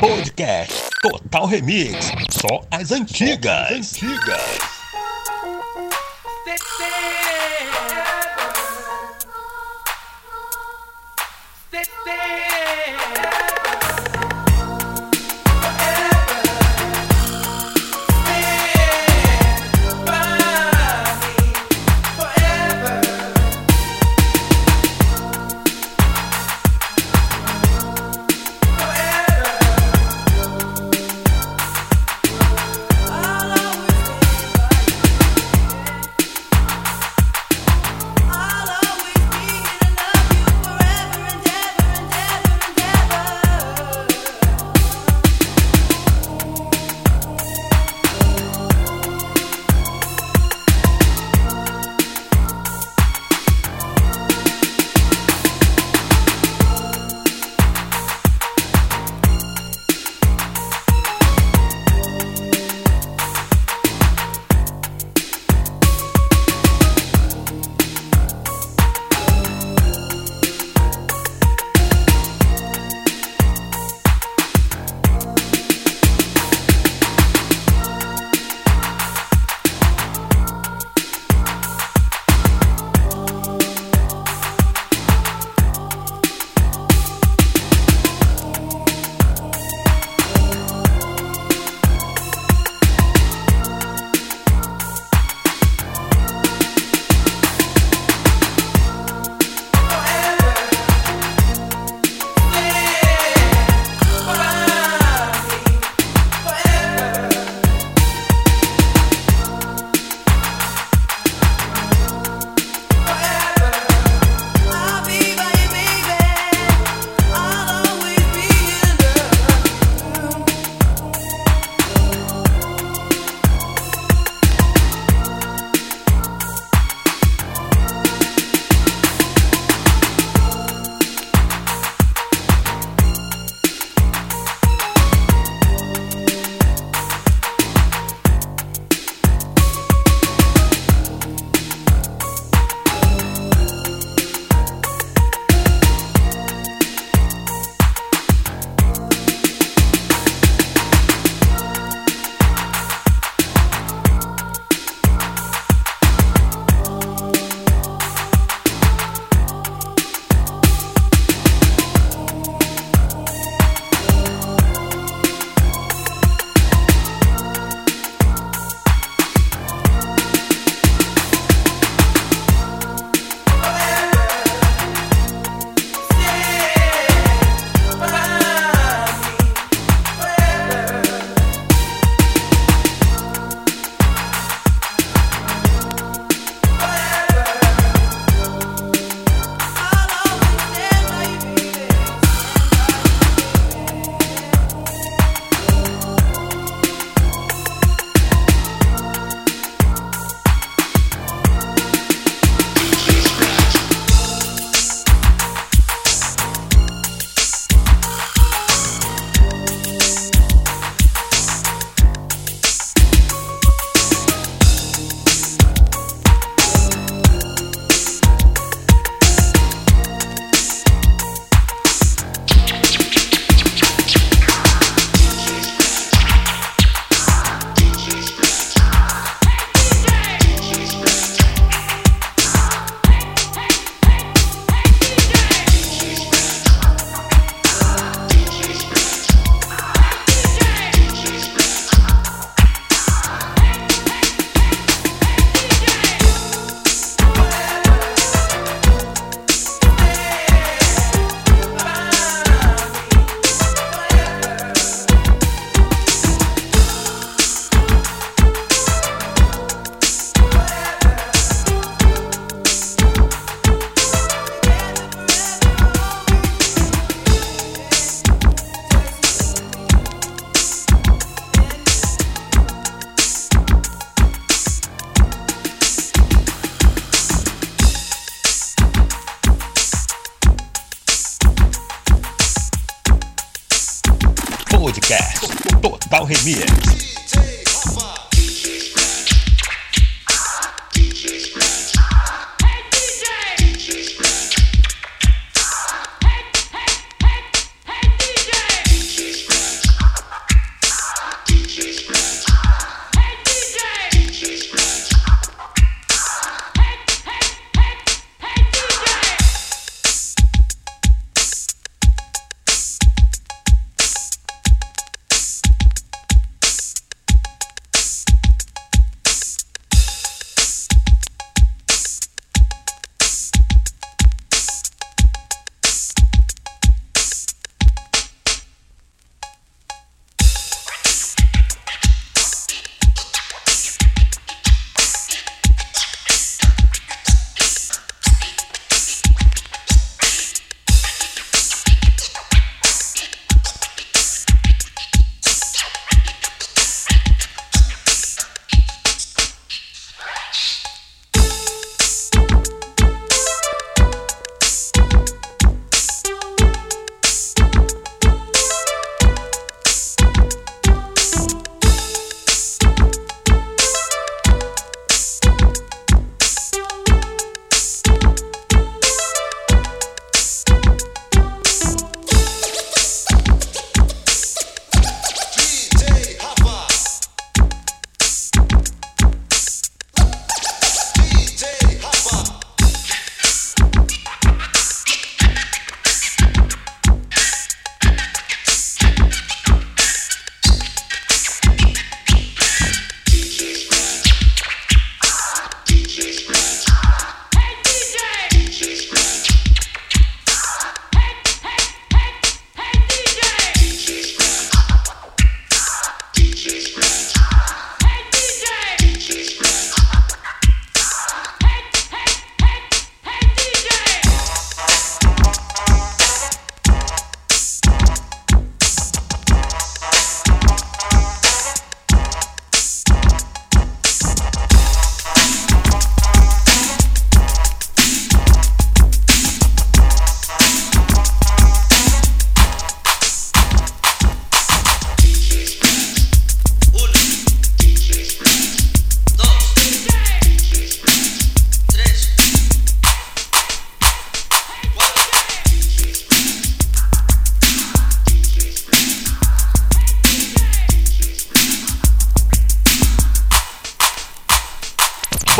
Podcast Total Remix. Só as antigas. Só as antigas.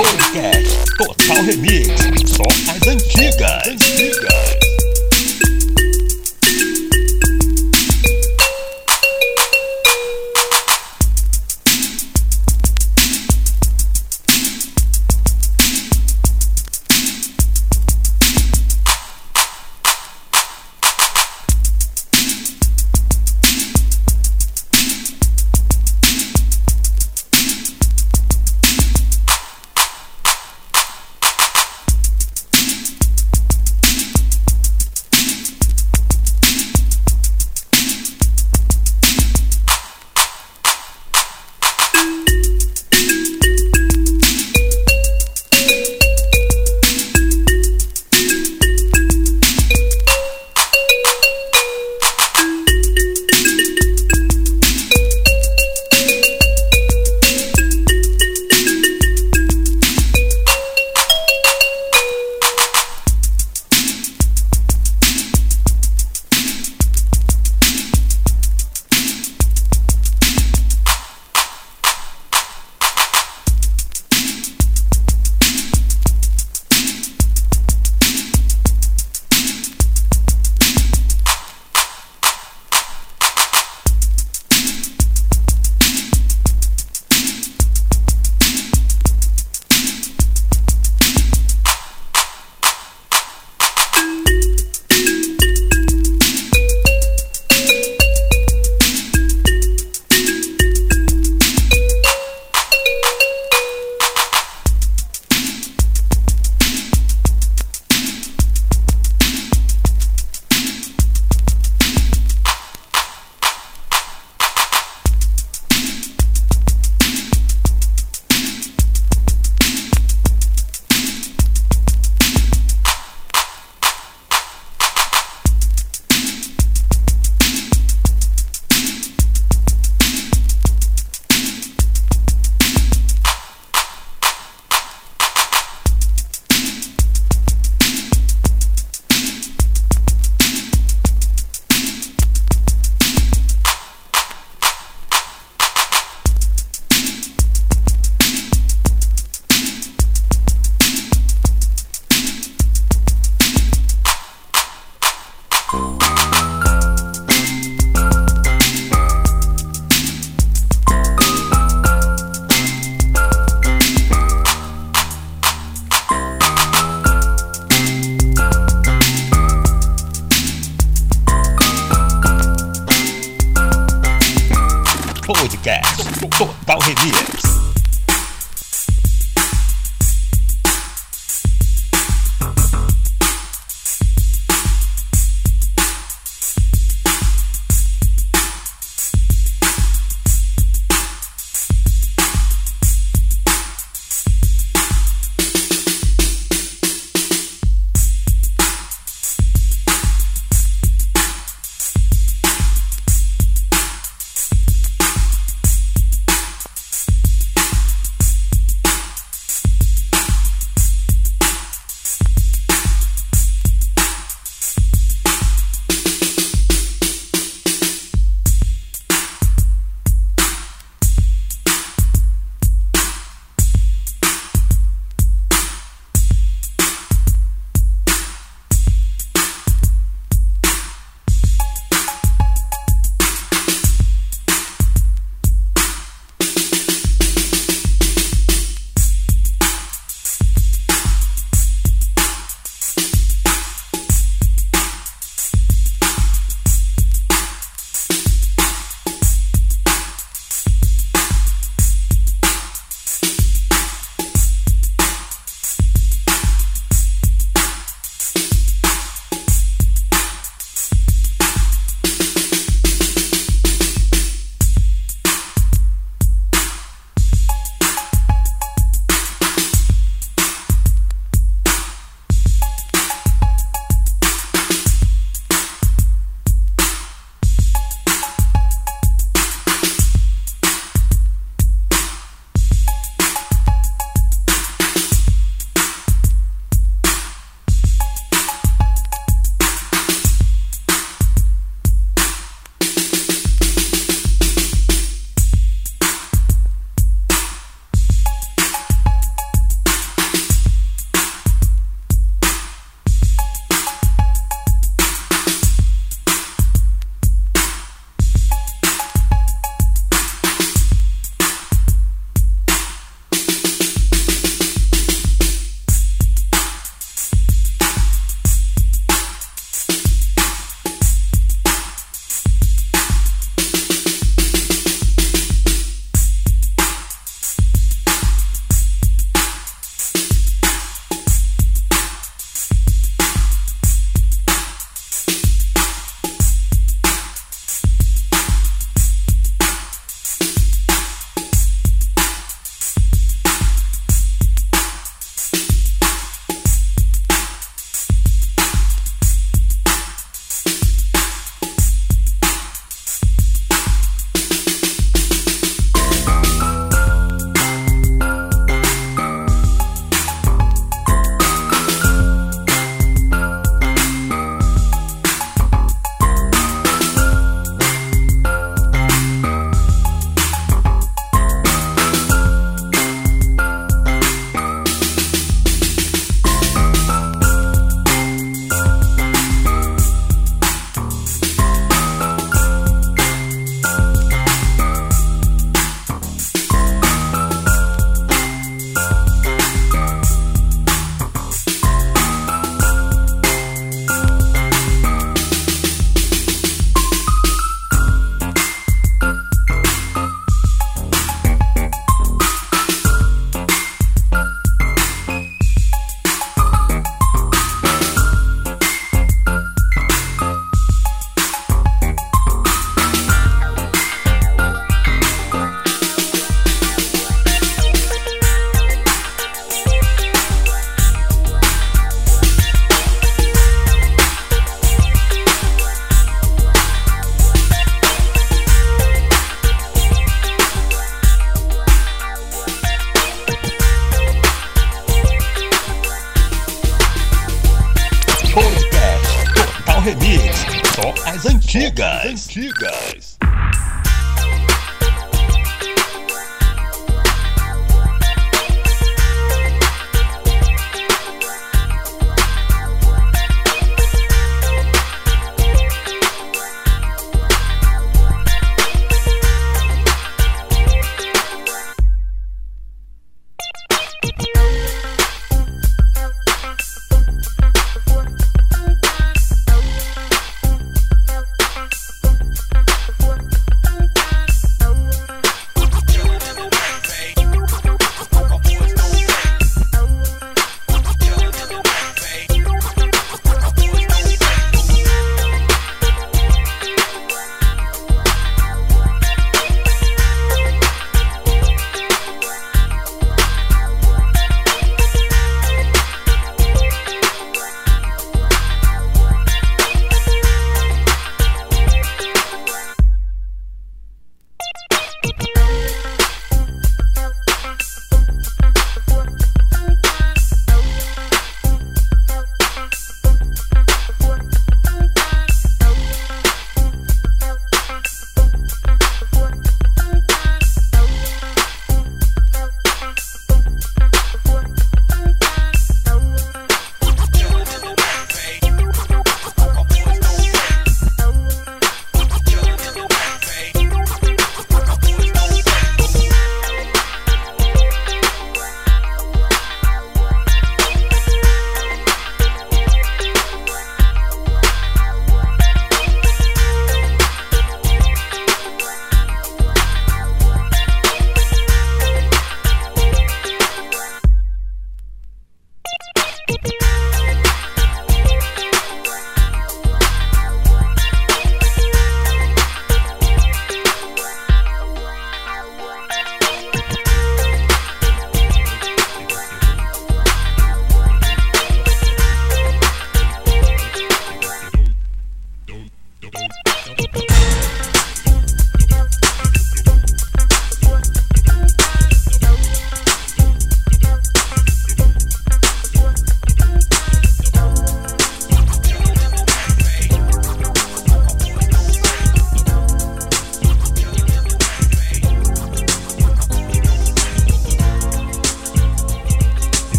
Podcast Total Remix. Só as antigas. antigas.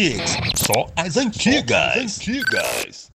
Remix. Só as antigas. Só as antigas.